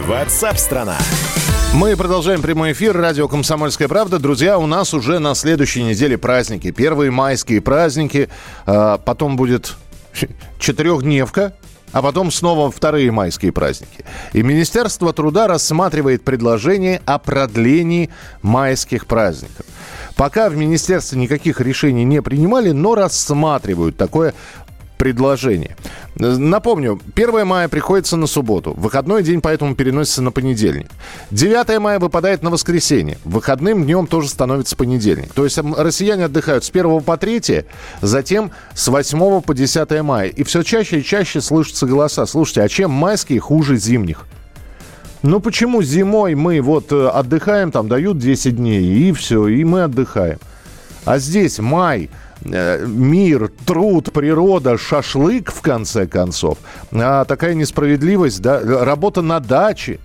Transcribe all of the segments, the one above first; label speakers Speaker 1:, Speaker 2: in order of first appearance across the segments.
Speaker 1: Ватсап-страна!
Speaker 2: Мы продолжаем прямой эфир. Радио «Комсомольская правда». Друзья, у нас уже на следующей неделе праздники. Первые майские праздники. а, Потом будет четырехдневка. А потом снова вторые майские праздники. И Министерство труда рассматривает предложение о продлении майских праздников. Пока в министерстве никаких решений не принимали, но рассматривают такое предложение. Напомню, 1 мая приходится на субботу. Выходной день поэтому переносится на понедельник. 9 мая выпадает на воскресенье. Выходным днем тоже становится понедельник. То есть россияне отдыхают с 1 по 3, затем с 8 по 10 мая. И все чаще и чаще слышатся голоса. Слушайте, а чем майские хуже зимних? Ну почему зимой мы вот э, отдыхаем, там дают 10 дней, и все, и мы отдыхаем. А здесь май, мир, труд, природа, шашлык, в конце концов. А такая несправедливость, да, работа на даче.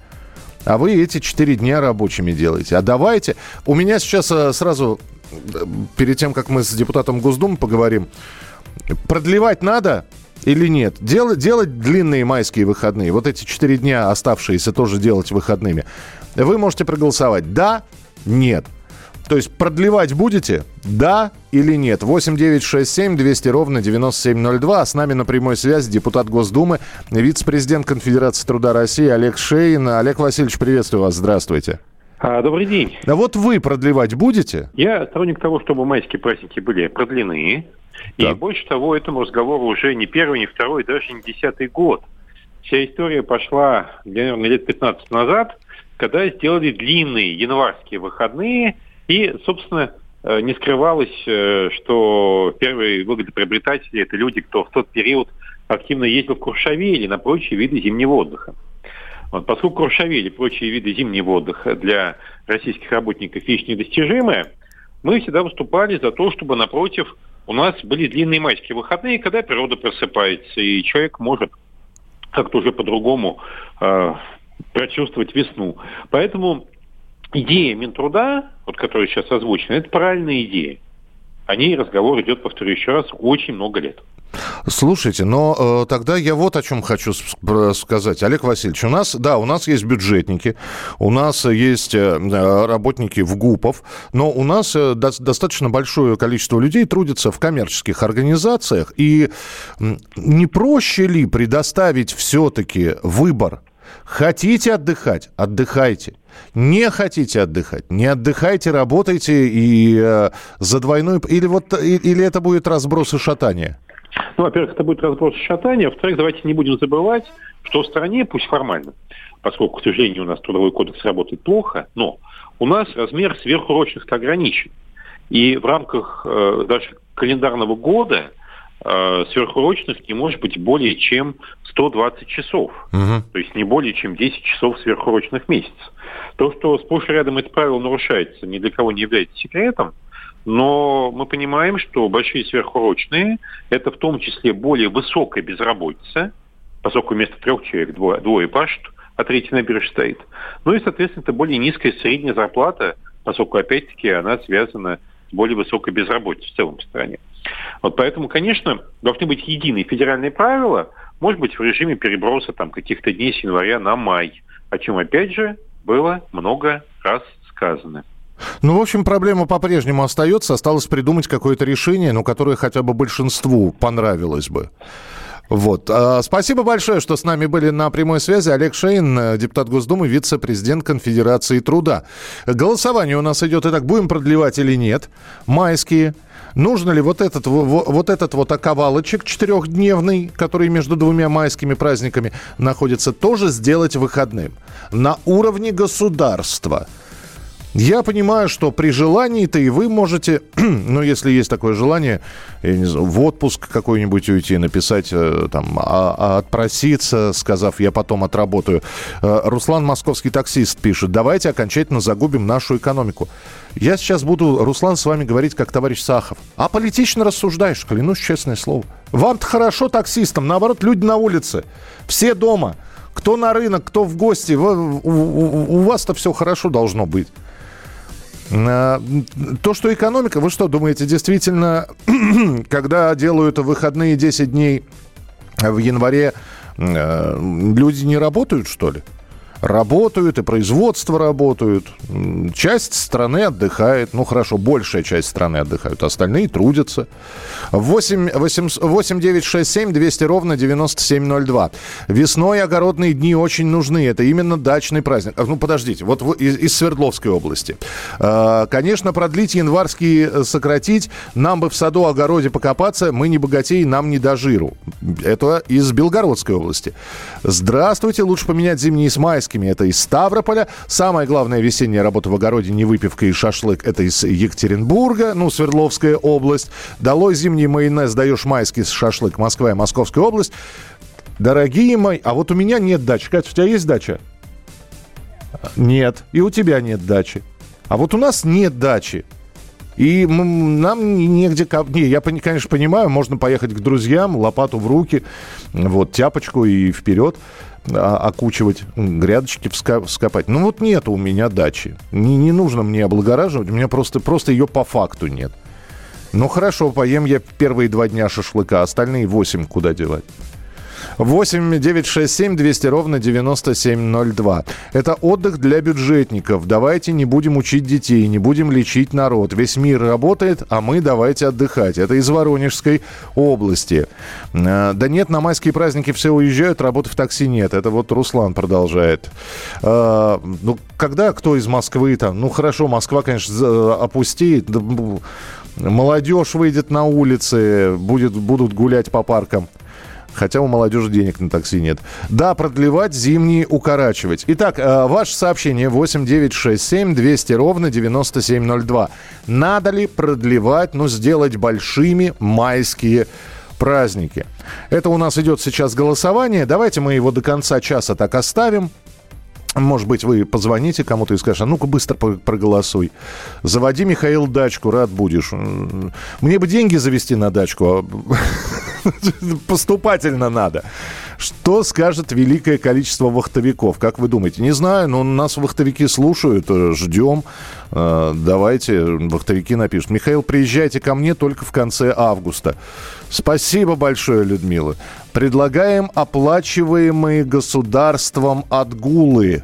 Speaker 2: А вы эти четыре дня рабочими делаете. А давайте... У меня сейчас э, сразу, э, перед тем, как мы с депутатом Госдумы поговорим, продлевать надо или нет? Делать, делать длинные майские выходные, вот эти четыре дня оставшиеся тоже делать выходными. Вы можете проголосовать «да», «нет». То есть продлевать будете? Да или нет? 8 9 6 7 200 ровно 9702. А с нами на прямой связи депутат Госдумы, вице-президент Конфедерации труда России Олег Шейн. Олег Васильевич, приветствую вас. Здравствуйте.
Speaker 3: А, Добрый день.
Speaker 2: Да вот вы продлевать будете?
Speaker 3: Я сторонник того, чтобы майские праздники были продлены. И
Speaker 2: Так.
Speaker 3: больше того, этому разговору уже не первый, не второй, даже не десятый год. Вся история пошла, наверное, лет 15 назад, когда сделали длинные январские выходные, и, собственно, э, не скрывалось, э, что первые выгодоприобретатели – это люди, кто в тот период активно ездил в Куршавель или на прочие виды зимнего отдыха. Вот, поскольку Куршавель и прочие виды зимнего отдыха для российских работников вещь недостижимая, мы всегда выступали за то, чтобы, напротив, у нас были длинные майские выходные, когда природа просыпается, и человек может как-то уже по-другому э, прочувствовать весну. Поэтому идея Минтруда, вот, которая сейчас озвучена, это правильная идея. О ней разговор идет, повторю еще раз, очень много лет.
Speaker 2: Слушайте, но э, тогда я вот о чем хочу сказать. Олег Васильевич, у нас, да, у нас есть бюджетники, у нас есть э, э, работники в ГУПов, но у нас э, дос- достаточно большое количество людей трудится в коммерческих организациях. И не проще ли предоставить все-таки выбор? Хотите отдыхать? Отдыхайте. Не хотите отдыхать? Не отдыхайте, работайте и э, за двойную... Или, вот, и- или это будет разброс и шатание?
Speaker 3: Ну, во-первых, это будет разброс и шатания. Во-вторых, давайте не будем забывать, что в стране, пусть формально, поскольку, к сожалению, у нас трудовой кодекс работает плохо, но у нас размер сверхурочных ограничен. И в рамках э, даже календарного года э, сверхурочных не может быть более чем 120 часов.
Speaker 2: Мгм.
Speaker 3: То есть не более чем 10 часов сверхурочных в месяц. То, что сплошь и рядом это правило нарушается, ни для кого не является секретом, но мы понимаем, что большие сверхурочные – это в том числе более высокая безработица, поскольку вместо трех человек двое, двое пашут, а третий на бирже стоит. Ну и, соответственно, это более низкая средняя зарплата, поскольку, опять-таки, она связана с более высокой безработицей в целом в стране. Вот поэтому, конечно, должны быть единые федеральные правила, может быть, в режиме переброса там каких-то дней с января на май, о чем, опять же, было много раз сказано.
Speaker 2: Ну, в общем, проблема по-прежнему остается. Осталось придумать какое-то решение, ну, которое хотя бы большинству понравилось бы. Вот. А, Спасибо большое, что с нами были на прямой связи. Олег Шейн, э, депутат Госдумы, вице-президент Конфедерации труда. Голосование у нас идет. Итак, будем продлевать или нет? Майские. Нужно ли вот этот, во- во- вот этот вот оковалочек четырехдневный, который между двумя майскими праздниками находится, тоже сделать выходным? На уровне государства Я понимаю, что при желании-то и вы можете, ну, если есть такое желание, я не знаю, в отпуск какой-нибудь уйти, написать, э, там, а, а отпроситься, сказав, я потом отработаю. Э, Руслан, московский таксист, пишет, давайте окончательно загубим нашу экономику. Я сейчас буду, Руслан, с вами говорить как товарищ Сахов. А политично рассуждаешь, клянусь, честное слово. Вам-то хорошо таксистам, наоборот, люди на улице, все дома. Кто на рынок, кто в гости, у, у, у вас-то все хорошо должно быть. То, что экономика, вы что думаете, действительно, когда делают выходные 10 дней в январе, э, люди не работают, что ли? Работают, и производство работают. Часть страны отдыхает. Ну, хорошо, большая часть страны отдыхают. Остальные трудятся. 8, 8, 8 9 6 7 200 ровно 9702. Весной огородные дни очень нужны. Это именно дачный праздник. А, ну, подождите. Вот из, из Свердловской области. А, конечно, продлить январские э, сократить. Нам бы в саду, огороде покопаться. Мы не богатеи, нам не до жиру. Это из Белгородской области. Здравствуйте. Лучше поменять зимние с майскими Ленинскими, это из Ставрополя. Самая главная весенняя работа в огороде не выпивка и шашлык, это из Екатеринбурга, ну, Свердловская область. Долой зимний майонез, даешь майский шашлык, Москва и Московская область. Дорогие мои, а вот у меня нет дачи. Катя, у тебя есть дача? Нет. И у тебя нет дачи. А вот у нас нет дачи. И нам негде... Не, я, конечно, понимаю, можно поехать к друзьям, лопату в руки, вот, тяпочку и вперед окучивать, грядочки вскопать. Ну вот нет у меня дачи. Не, не нужно мне облагораживать, у меня просто, просто ее по факту нет. Ну хорошо, поем я первые два дня шашлыка, остальные восемь куда девать? 8 9 6 7 200 ровно 9702. Это отдых для бюджетников. Давайте не будем учить детей, не будем лечить народ. Весь мир работает, а мы давайте отдыхать. Это из Воронежской области. Э, да нет, на майские праздники все уезжают, работы в такси нет. Это вот Руслан продолжает. Э, ну, когда кто из Москвы там? Ну, хорошо, Москва, конечно, опустеет. Молодежь выйдет на улицы, будет, будут гулять по паркам. Хотя у молодежи денег на такси нет. Да, продлевать, зимние укорачивать. Итак, э, ваше сообщение 8967 200 ровно 9702. Надо ли продлевать, ну, сделать большими майские праздники? Это у нас идет сейчас голосование. Давайте мы его до конца часа так оставим. Может быть, вы позвоните кому-то и скажете, а ну-ка быстро проголосуй. Заводи, Михаил, дачку, рад будешь. Мне бы деньги завести на дачку, а поступательно надо. Что скажет великое количество вахтовиков? Как вы думаете? Не знаю, но нас вахтовики слушают, э, ждем. Э, давайте, вахтовики напишут. Михаил, приезжайте ко мне только в конце августа. Спасибо большое, Людмила. Предлагаем оплачиваемые государством отгулы.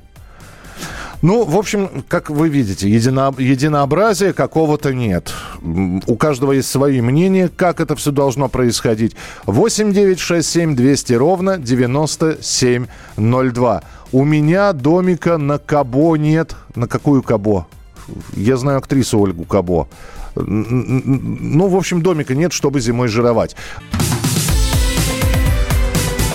Speaker 2: Ну, в общем, как вы видите, едино, единообразия какого-то нет. У каждого есть свои мнения, как это все должно происходить. 8 9 6 7 200 ровно 9702. У меня домика на Кабо нет. На какую Кабо? Я знаю актрису Ольгу Кабо. Ну, в общем, домика нет, чтобы зимой жировать.